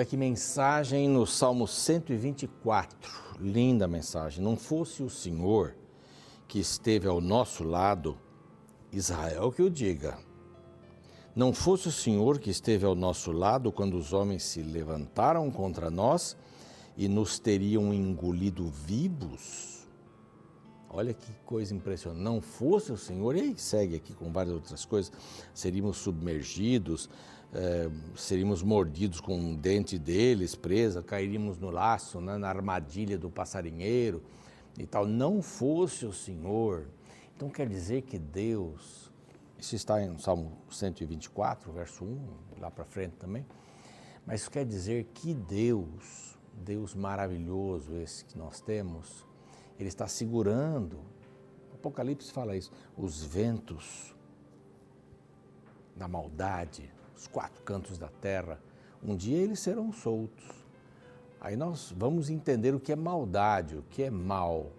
Olha que mensagem no Salmo 124. Linda mensagem. Não fosse o Senhor que esteve ao nosso lado, Israel que o diga. Não fosse o Senhor que esteve ao nosso lado quando os homens se levantaram contra nós e nos teriam engolido vivos. Olha que coisa impressionante. Não fosse o Senhor, e aí segue aqui com várias outras coisas, seríamos submergidos, é, seríamos mordidos com um dente deles, presa, cairíamos no laço, né, na armadilha do passarinheiro e tal. Não fosse o Senhor. Então quer dizer que Deus, isso está em Salmo 124, verso 1, lá para frente também, mas isso quer dizer que Deus, Deus maravilhoso esse que nós temos, Ele está segurando, o Apocalipse fala isso, os ventos da maldade, os quatro cantos da terra, um dia eles serão soltos. Aí nós vamos entender o que é maldade, o que é mal,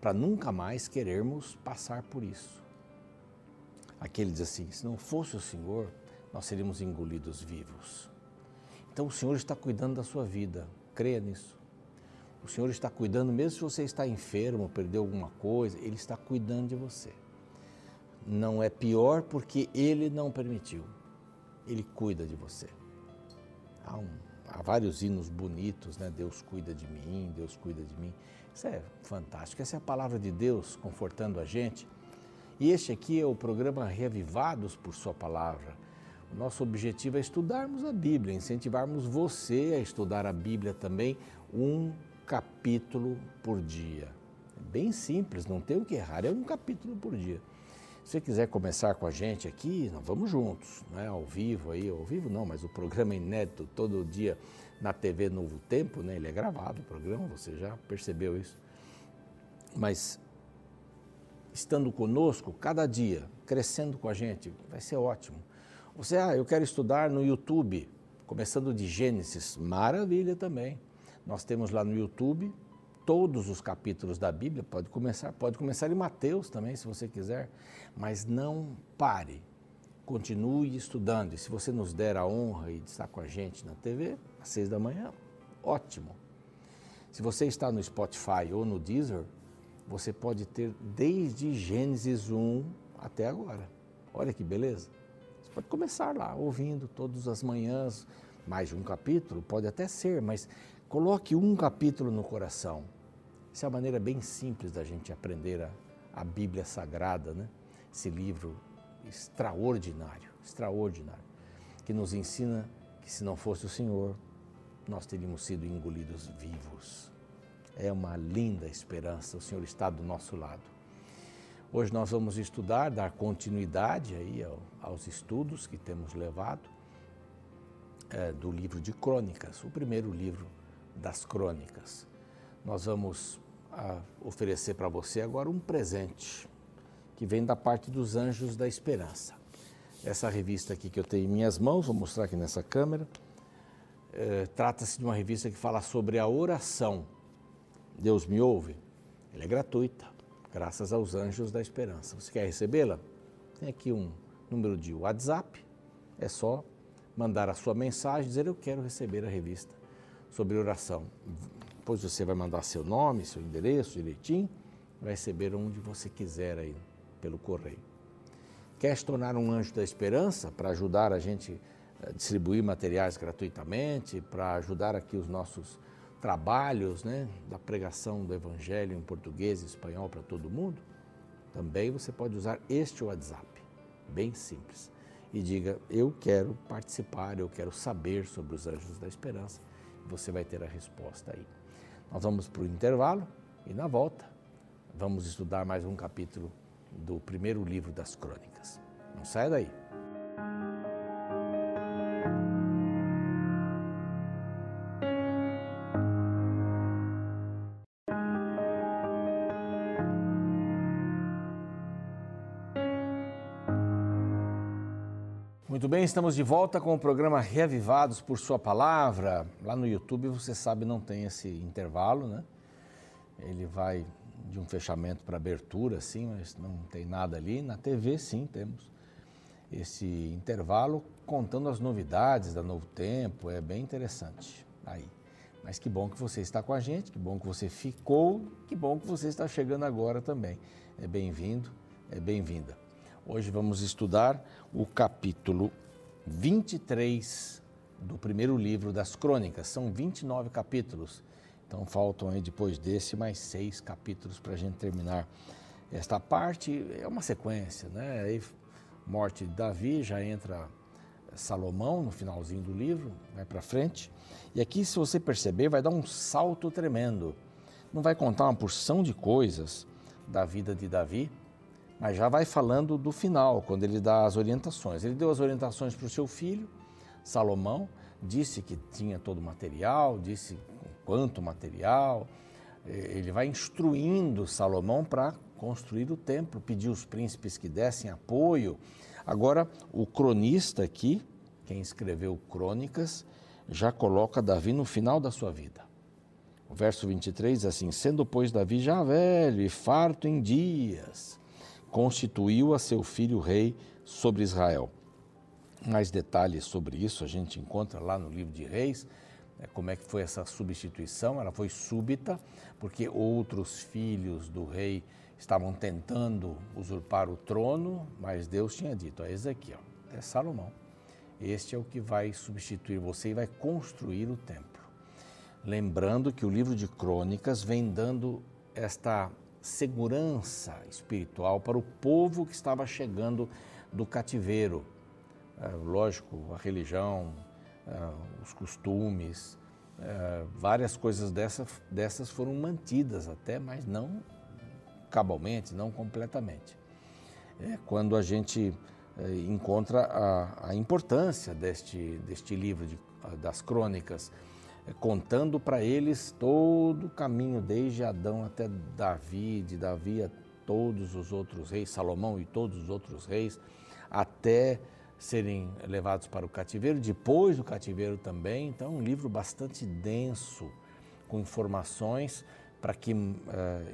para nunca mais querermos passar por isso. Aquele diz assim: se não fosse o Senhor, nós seríamos engolidos vivos. Então o Senhor está cuidando da sua vida, creia nisso. O Senhor está cuidando, mesmo se você está enfermo, perdeu alguma coisa, Ele está cuidando de você. Não é pior porque Ele não permitiu. Ele cuida de você. Há, um, há vários hinos bonitos, né? Deus cuida de mim, Deus cuida de mim. Isso é fantástico. Essa é a palavra de Deus confortando a gente. E este aqui é o programa Reavivados por Sua Palavra. O nosso objetivo é estudarmos a Bíblia, incentivarmos você a estudar a Bíblia também, um capítulo por dia. É bem simples, não tem o que errar, é um capítulo por dia. Se você quiser começar com a gente aqui, nós vamos juntos, né? ao vivo aí, ao vivo não, mas o programa é inédito todo dia na TV Novo Tempo, né? ele é gravado o programa, você já percebeu isso. Mas estando conosco cada dia, crescendo com a gente, vai ser ótimo. Você, ah, eu quero estudar no YouTube, começando de Gênesis, maravilha também. Nós temos lá no YouTube todos os capítulos da Bíblia, pode começar, pode começar em Mateus também, se você quiser, mas não pare. Continue estudando. E se você nos der a honra de estar com a gente na TV, às seis da manhã, ótimo. Se você está no Spotify ou no Deezer, você pode ter desde Gênesis 1 até agora. Olha que beleza. Você pode começar lá, ouvindo todas as manhãs, mais de um capítulo, pode até ser, mas coloque um capítulo no coração essa é a maneira bem simples da gente aprender a, a Bíblia Sagrada, né? esse livro extraordinário, extraordinário, que nos ensina que se não fosse o Senhor, nós teríamos sido engolidos vivos. É uma linda esperança, o Senhor está do nosso lado. Hoje nós vamos estudar, dar continuidade aí aos estudos que temos levado é, do livro de Crônicas, o primeiro livro das Crônicas. Nós vamos a oferecer para você agora um presente que vem da parte dos Anjos da Esperança. Essa revista aqui que eu tenho em minhas mãos, vou mostrar aqui nessa câmera, é, trata-se de uma revista que fala sobre a oração. Deus me ouve? Ela é gratuita, graças aos Anjos da Esperança. Você quer recebê-la? Tem aqui um número de WhatsApp, é só mandar a sua mensagem, dizer eu quero receber a revista sobre oração depois você vai mandar seu nome, seu endereço direitinho, vai receber onde você quiser aí pelo correio. Quer se tornar um anjo da esperança para ajudar a gente a distribuir materiais gratuitamente, para ajudar aqui os nossos trabalhos né, da pregação do Evangelho em português e espanhol para todo mundo? Também você pode usar este WhatsApp, bem simples, e diga: Eu quero participar, eu quero saber sobre os anjos da esperança. Você vai ter a resposta aí. Nós vamos para o intervalo e na volta vamos estudar mais um capítulo do primeiro livro das crônicas. Não saia daí. Estamos de volta com o programa Reavivados por Sua Palavra. Lá no YouTube, você sabe, não tem esse intervalo, né? Ele vai de um fechamento para abertura, sim, mas não tem nada ali. Na TV, sim, temos. esse intervalo contando as novidades da Novo Tempo, é bem interessante aí. Mas que bom que você está com a gente, que bom que você ficou, que bom que você está chegando agora também. É bem-vindo, é bem-vinda. Hoje vamos estudar o capítulo 23 do primeiro livro das Crônicas. São 29 capítulos. Então faltam aí depois desse mais seis capítulos para a gente terminar esta parte. É uma sequência, né? Aí, morte de Davi, já entra Salomão no finalzinho do livro, vai para frente. E aqui, se você perceber, vai dar um salto tremendo. Não vai contar uma porção de coisas da vida de Davi, mas já vai falando do final, quando ele dá as orientações. Ele deu as orientações para o seu filho, Salomão, disse que tinha todo o material, disse quanto material. Ele vai instruindo Salomão para construir o templo, pediu os príncipes que dessem apoio. Agora, o cronista aqui, quem escreveu Crônicas, já coloca Davi no final da sua vida. O verso 23 diz assim: Sendo, pois, Davi já velho e farto em dias, constituiu a seu filho rei sobre Israel. Mais detalhes sobre isso a gente encontra lá no livro de Reis, né, como é que foi essa substituição. Ela foi súbita, porque outros filhos do rei estavam tentando usurpar o trono, mas Deus tinha dito a Ezequiel, é Salomão, este é o que vai substituir você e vai construir o templo. Lembrando que o livro de Crônicas vem dando esta segurança espiritual para o povo que estava chegando do cativeiro. É, lógico, a religião, é, os costumes, é, várias coisas dessa, dessas foram mantidas até, mas não cabalmente, não completamente. É quando a gente encontra a, a, importância deste, deste livro de, das crônicas, contando para eles todo o caminho, desde Adão até Davi, de Davi a todos os outros reis, Salomão e todos os outros reis, até serem levados para o cativeiro, depois do cativeiro também. Então, um livro bastante denso, com informações para que uh,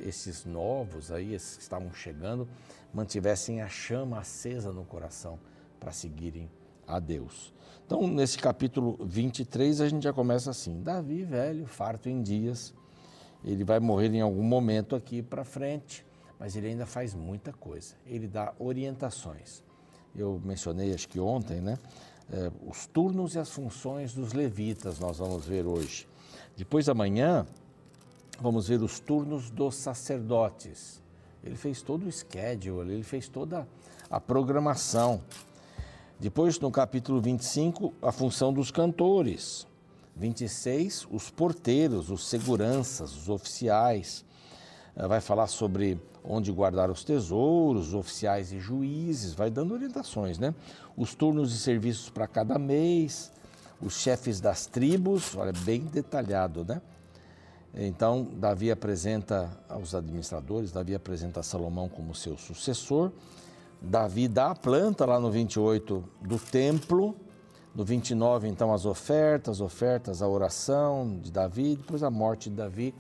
esses novos aí, esses que estavam chegando, mantivessem a chama acesa no coração para seguirem a Deus. Então, nesse capítulo 23, a gente já começa assim: Davi, velho, farto em dias, ele vai morrer em algum momento aqui para frente, mas ele ainda faz muita coisa. Ele dá orientações. Eu mencionei, acho que ontem, né? É, os turnos e as funções dos levitas, nós vamos ver hoje. Depois da manhã, vamos ver os turnos dos sacerdotes. Ele fez todo o schedule, ele fez toda a programação. Depois, no capítulo 25, a função dos cantores. 26, os porteiros, os seguranças, os oficiais. Eh, vai falar sobre onde guardar os tesouros, os oficiais e juízes, vai dando orientações, né? Os turnos e serviços para cada mês, os chefes das tribos, olha, bem detalhado, né? Então, Davi apresenta aos administradores, Davi apresenta Salomão como seu sucessor. Davi dá a planta lá no 28 do templo. No 29, então, as ofertas, ofertas, a oração de Davi, depois a morte de Davi.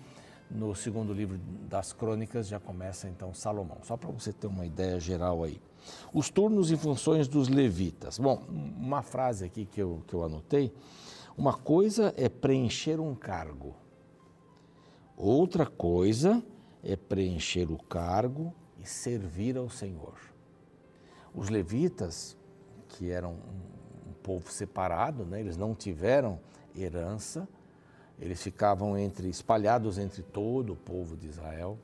No segundo livro das crônicas já começa então Salomão. Só para você ter uma ideia geral aí. Os turnos e funções dos levitas. Bom, uma frase aqui que eu, que eu anotei. Uma coisa é preencher um cargo. Outra coisa é preencher o cargo e servir ao Senhor. Os levitas, que eram um povo separado, né, eles não tiveram herança, eles ficavam entre espalhados entre todo o povo de Israel.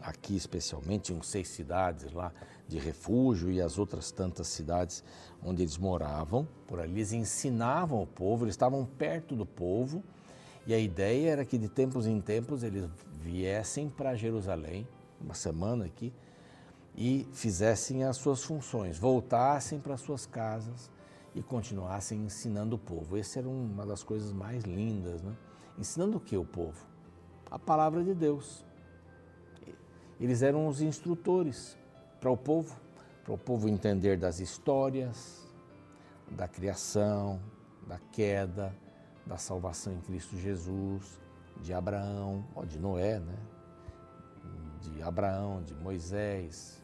Aqui especialmente tinham seis cidades lá de refúgio e as outras tantas cidades onde eles moravam. Por ali eles ensinavam o povo, eles estavam perto do povo e a ideia era que de tempos em tempos eles viessem para Jerusalém, uma semana aqui, e fizessem as suas funções, voltassem para suas casas e continuassem ensinando o povo. Essa era uma das coisas mais lindas, né? Ensinando o que o povo? A palavra de Deus. Eles eram os instrutores para o povo, para o povo entender das histórias, da criação, da queda, da salvação em Cristo Jesus, de Abraão, ó, de Noé, né? De Abraão, de Moisés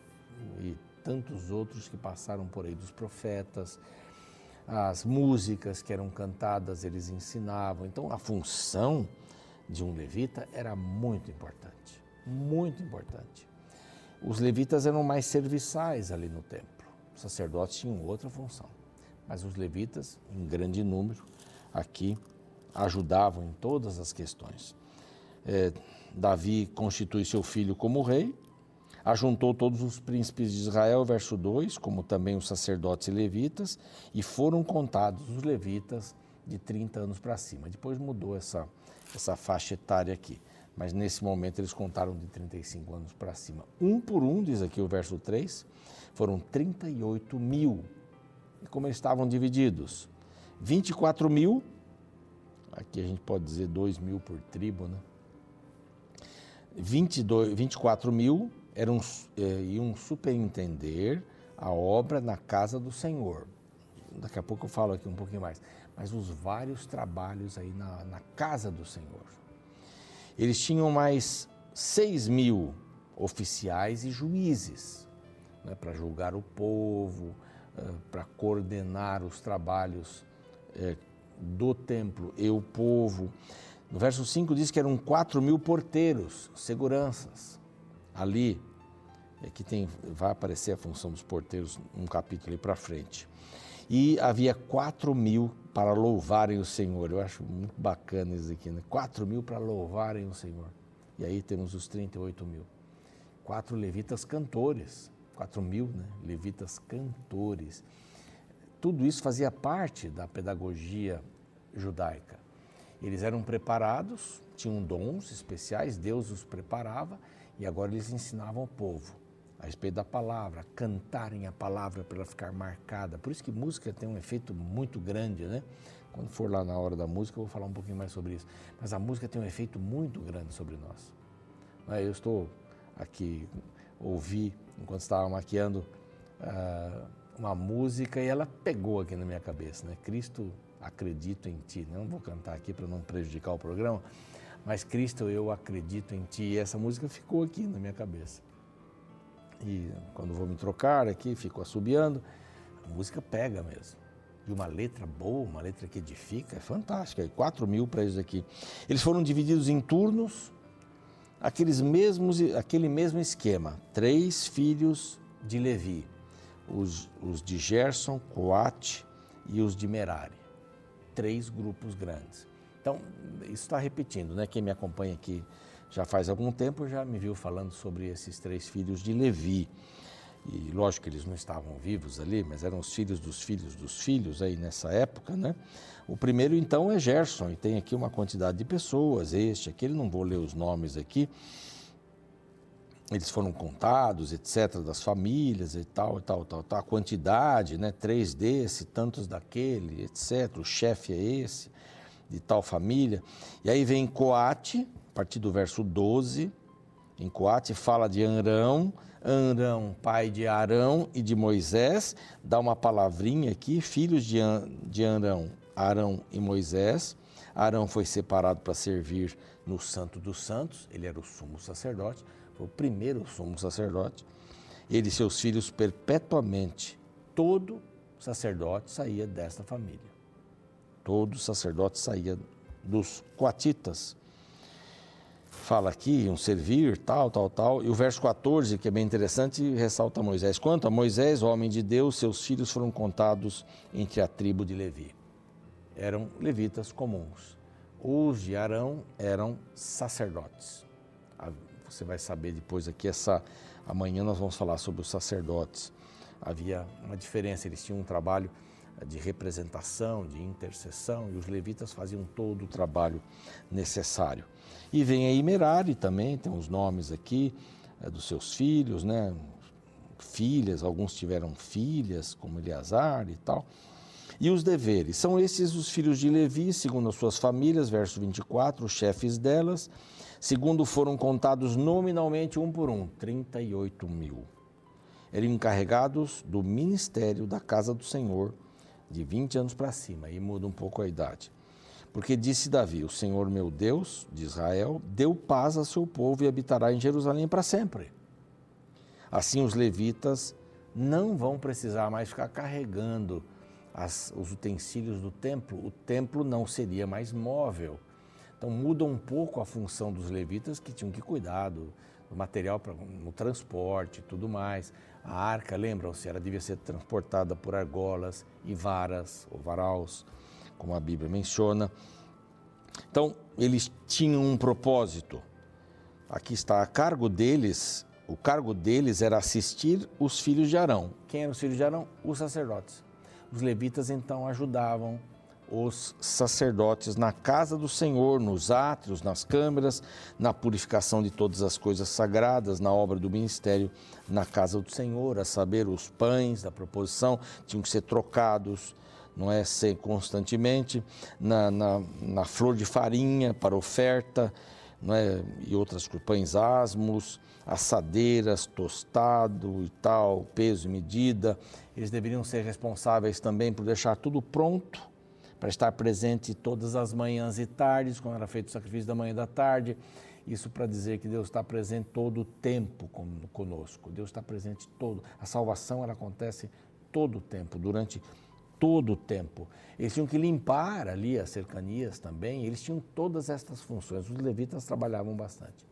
e tantos outros que passaram por aí, dos profetas, as músicas que eram cantadas, eles ensinavam. Então, a função de um levita era muito importante, muito importante. Os levitas eram mais serviçais ali no templo. Os sacerdotes tinham outra função, mas os levitas, em grande número, aqui ajudavam em todas as questões. É, Davi constitui seu filho como rei, ajuntou todos os príncipes de Israel, verso 2, como também os sacerdotes e levitas, e foram contados os levitas de 30 anos para cima. Depois mudou essa, essa faixa etária aqui, mas nesse momento eles contaram de 35 anos para cima. Um por um, diz aqui o verso 3, foram 38 mil. E como eles estavam divididos? 24 mil, aqui a gente pode dizer 2 mil por tribo, né? 22, 24 mil eram, eh, iam superintender a obra na casa do Senhor. Daqui a pouco eu falo aqui um pouquinho mais. Mas os vários trabalhos aí na, na casa do Senhor. Eles tinham mais 6 mil oficiais e juízes né, para julgar o povo, uh, para coordenar os trabalhos uh, do templo e o povo. No verso 5 diz que eram 4 mil porteiros, seguranças, ali. Aqui tem, vai aparecer a função dos porteiros um capítulo ali para frente. E havia 4 mil para louvarem o Senhor. Eu acho muito bacana isso aqui, né? 4 mil para louvarem o Senhor. E aí temos os 38 mil. Quatro levitas cantores, 4 mil né? levitas cantores. Tudo isso fazia parte da pedagogia judaica. Eles eram preparados, tinham dons especiais, Deus os preparava e agora eles ensinavam ao povo a respeito da palavra, cantarem a palavra para ela ficar marcada. Por isso que música tem um efeito muito grande, né? Quando for lá na hora da música, eu vou falar um pouquinho mais sobre isso. Mas a música tem um efeito muito grande sobre nós. É? Eu estou aqui, ouvi, enquanto estava maquiando, uh, uma música e ela pegou aqui na minha cabeça, né? Cristo acredito em ti. Não vou cantar aqui para não prejudicar o programa, mas Cristo, eu acredito em ti. E essa música ficou aqui na minha cabeça. E quando vou me trocar aqui, fico assobiando, a música pega mesmo. E uma letra boa, uma letra que edifica, é fantástica. E 4 mil para isso aqui. Eles foram divididos em turnos, aqueles mesmos, aquele mesmo esquema. Três filhos de Levi, os, os de Gerson, Coate e os de Merari três grupos grandes. Então, isso está repetindo, né? Quem me acompanha aqui já faz algum tempo já me viu falando sobre esses três filhos de Levi. E lógico que eles não estavam vivos ali, mas eram os filhos dos filhos dos filhos aí nessa época, né? O primeiro então é Gerson, e tem aqui uma quantidade de pessoas, este, aquele, não vou ler os nomes aqui, eles foram contados, etc., das famílias e tal, e tal, tal, tal, a quantidade, né, três desse, tantos daquele, etc., o chefe é esse, de tal família. E aí vem Coate, a partir do verso 12, em Coate fala de Arão, Arão, pai de Arão e de Moisés, dá uma palavrinha aqui, filhos de, de Arão, Arão e Moisés. Arão foi separado para servir no Santo dos Santos, ele era o sumo sacerdote o primeiro sumo sacerdote, ele e seus filhos perpetuamente. Todo sacerdote saía desta família. Todo sacerdote saía dos coatitas. Fala aqui, um servir, tal, tal, tal. E o verso 14, que é bem interessante, ressalta Moisés. Quanto a Moisés, homem de Deus, seus filhos foram contados entre a tribo de Levi. Eram levitas comuns. Os de Arão eram sacerdotes você vai saber depois aqui essa amanhã nós vamos falar sobre os sacerdotes. Havia uma diferença, eles tinham um trabalho de representação, de intercessão, e os levitas faziam todo o trabalho necessário. E vem aí Merari também, tem os nomes aqui é, dos seus filhos, né? Filhas, alguns tiveram filhas, como Eleazar e tal. E os deveres. São esses os filhos de Levi, segundo as suas famílias, verso 24, os chefes delas Segundo, foram contados nominalmente um por um, 38 mil. Eram encarregados do ministério da casa do Senhor, de 20 anos para cima, aí muda um pouco a idade. Porque disse Davi: O Senhor meu Deus de Israel deu paz a seu povo e habitará em Jerusalém para sempre. Assim os levitas não vão precisar mais ficar carregando as, os utensílios do templo. O templo não seria mais móvel. Então muda um pouco a função dos levitas que tinham que cuidar do, do material para no transporte e tudo mais. A arca, lembram-se, ela devia ser transportada por argolas e varas ou varaus, como a Bíblia menciona. Então, eles tinham um propósito. Aqui está a cargo deles, o cargo deles era assistir os filhos de Arão. Quem eram os filhos de Arão? Os sacerdotes. Os levitas então ajudavam os sacerdotes na casa do Senhor, nos átrios, nas câmeras, na purificação de todas as coisas sagradas, na obra do ministério na casa do Senhor, a saber, os pães da proposição tinham que ser trocados, não é ser constantemente, na, na, na flor de farinha para oferta, não é, e outras pães asmos, assadeiras, tostado e tal, peso e medida. Eles deveriam ser responsáveis também por deixar tudo pronto para estar presente todas as manhãs e tardes, quando era feito o sacrifício da manhã e da tarde. Isso para dizer que Deus está presente todo o tempo conosco. Deus está presente todo. A salvação ela acontece todo o tempo, durante todo o tempo. Eles tinham que limpar ali as cercanias também, eles tinham todas estas funções. Os levitas trabalhavam bastante.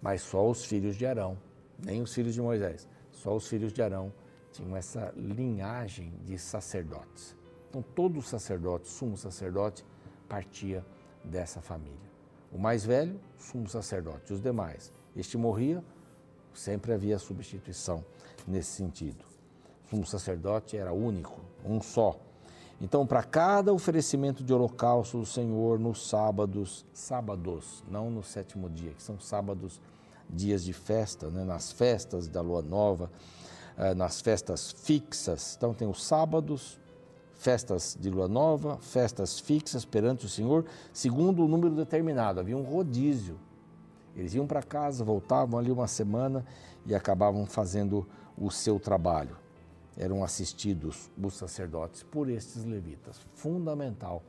Mas só os filhos de Arão, nem os filhos de Moisés, só os filhos de Arão tinham essa linhagem de sacerdotes. Então, todo sacerdote, sumo sacerdote, partia dessa família. O mais velho, sumo sacerdote. Os demais, este morria, sempre havia substituição nesse sentido. O sumo sacerdote era único, um só. Então, para cada oferecimento de holocausto do Senhor nos sábados, sábados, não no sétimo dia, que são sábados, dias de festa, né? nas festas da lua nova, eh, nas festas fixas. Então, tem os sábados, festas de lua nova, festas fixas perante o Senhor, segundo o número determinado. Havia um rodízio. Eles iam para casa, voltavam ali uma semana e acabavam fazendo o seu trabalho. Eram assistidos os sacerdotes por estes levitas. Fundamental.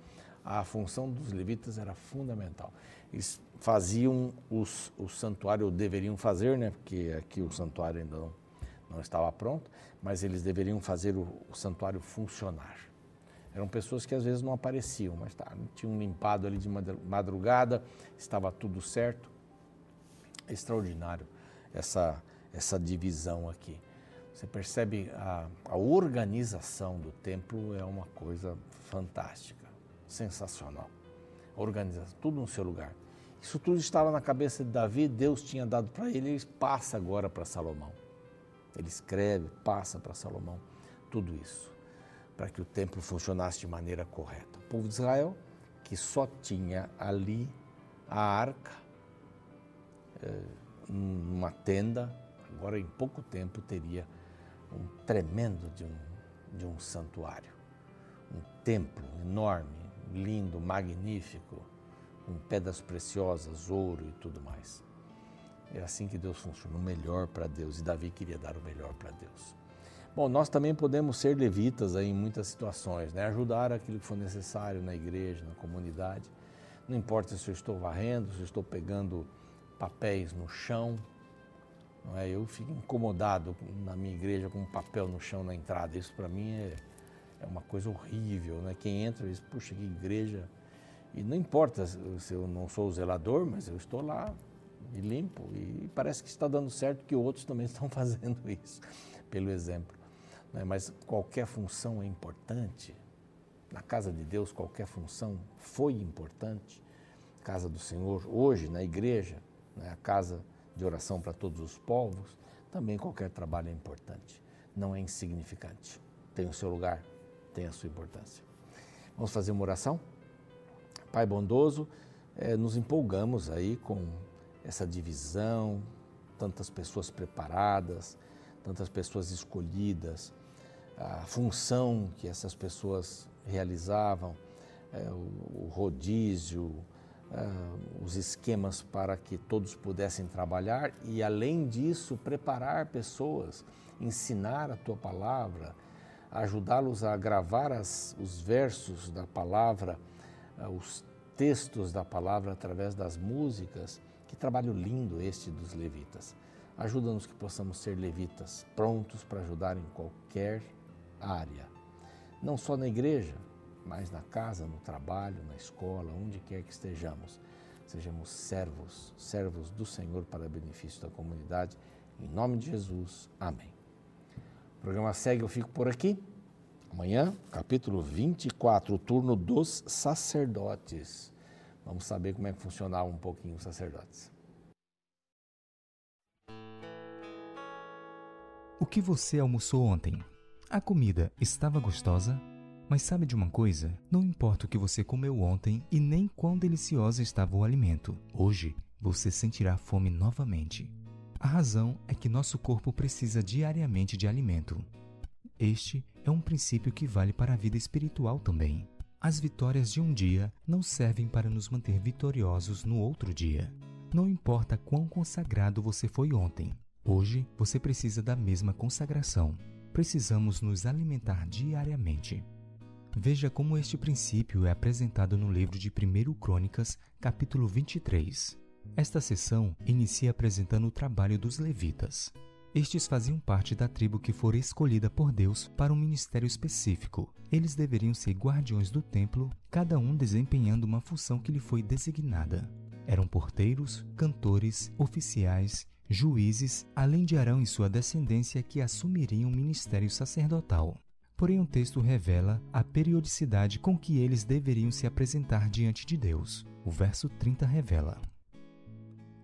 A função dos levitas era fundamental. Eles faziam os, o santuário, deveriam fazer, né? porque aqui o santuário ainda não, não estava pronto, mas eles deveriam fazer o, o santuário funcionar. Eram pessoas que às vezes não apareciam, mas tá, tinham limpado ali de madrugada, estava tudo certo. Extraordinário essa, essa divisão aqui. Você percebe a, a organização do templo é uma coisa fantástica, sensacional. Organização, tudo no seu lugar. Isso tudo estava na cabeça de Davi, Deus tinha dado para ele, ele passa agora para Salomão. Ele escreve, passa para Salomão tudo isso para que o templo funcionasse de maneira correta. O povo de Israel, que só tinha ali a arca, é, uma tenda, agora em pouco tempo teria um tremendo de um, de um santuário, um templo enorme, lindo, magnífico, com pedras preciosas, ouro e tudo mais. É assim que Deus funciona, o melhor para Deus, e Davi queria dar o melhor para Deus. Bom, nós também podemos ser levitas aí em muitas situações, né? ajudar aquilo que for necessário na igreja, na comunidade. Não importa se eu estou varrendo, se eu estou pegando papéis no chão. Não é? Eu fico incomodado na minha igreja com um papel no chão na entrada. Isso para mim é, é uma coisa horrível. Né? Quem entra diz, puxa, que igreja. E não importa se eu não sou o zelador, mas eu estou lá e limpo. E parece que está dando certo que outros também estão fazendo isso, pelo exemplo né? mas qualquer função é importante. Na casa de Deus, qualquer função foi importante. Casa do Senhor, hoje, na igreja, né? a casa de oração para todos os povos, também qualquer trabalho é importante. Não é insignificante. Tem o seu lugar, tem a sua importância. Vamos fazer uma oração? Pai bondoso, é, nos empolgamos aí com essa divisão, tantas pessoas preparadas, tantas pessoas escolhidas, a função que essas pessoas realizavam, é, o, o, rodízio, é, os esquemas para que todos pudessem trabalhar e, além disso, preparar pessoas, ensinar a tua palavra, ajudá-los a gravar as, os versos da palavra, é, os textos da palavra através das músicas. Que trabalho lindo este dos levitas. Ajuda-nos que possamos ser levitas, prontos para ajudar em qualquer área. Não só na igreja, mas na casa, no trabalho, na escola, onde quer que estejamos. Sejamos servos, servos do Senhor para benefício da comunidade. Em nome de Jesus. Amém. O programa segue, eu fico por aqui. Amanhã, capítulo 24, o turno dos sacerdotes. Vamos saber como é que funcionava um pouquinho os sacerdotes. O que você almoçou ontem? A comida estava gostosa? Mas sabe de uma coisa? Não importa o que você comeu ontem e nem quão deliciosa estava o alimento. Hoje você sentirá fome novamente. A razão é que nosso corpo precisa diariamente de alimento. Este é um princípio que vale para a vida espiritual também. As vitórias de um dia não servem para nos manter vitoriosos no outro dia. Não importa quão consagrado você foi ontem, hoje você precisa da mesma consagração. Precisamos nos alimentar diariamente. Veja como este princípio é apresentado no livro de 1 Crônicas, capítulo 23. Esta sessão inicia apresentando o trabalho dos levitas. Estes faziam parte da tribo que fora escolhida por Deus para um ministério específico. Eles deveriam ser guardiões do templo, cada um desempenhando uma função que lhe foi designada. Eram porteiros, cantores, oficiais, juízes, além de Arão e sua descendência que assumiriam o ministério sacerdotal. Porém, o texto revela a periodicidade com que eles deveriam se apresentar diante de Deus. O verso 30 revela: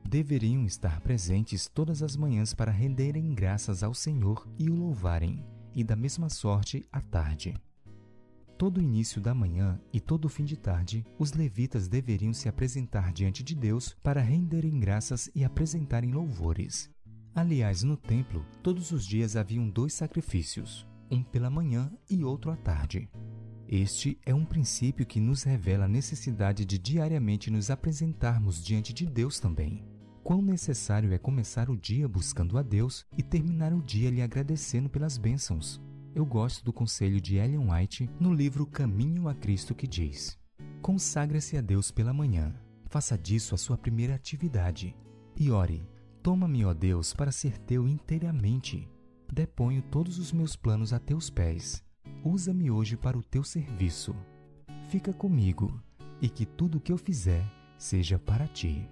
Deveriam estar presentes todas as manhãs para renderem graças ao Senhor e o louvarem, e da mesma sorte à tarde. Todo início da manhã e todo fim de tarde, os levitas deveriam se apresentar diante de Deus para renderem graças e apresentarem louvores. Aliás, no templo, todos os dias haviam dois sacrifícios, um pela manhã e outro à tarde. Este é um princípio que nos revela a necessidade de diariamente nos apresentarmos diante de Deus também. Quão necessário é começar o dia buscando a Deus e terminar o dia lhe agradecendo pelas bênçãos. Eu gosto do conselho de Ellen White no livro Caminho a Cristo que diz: Consagre-se a Deus pela manhã, faça disso a sua primeira atividade e ore: Toma-me, ó Deus, para ser teu inteiramente deponho todos os meus planos a teus pés. Usa-me hoje para o teu serviço. Fica comigo, e que tudo o que eu fizer seja para ti.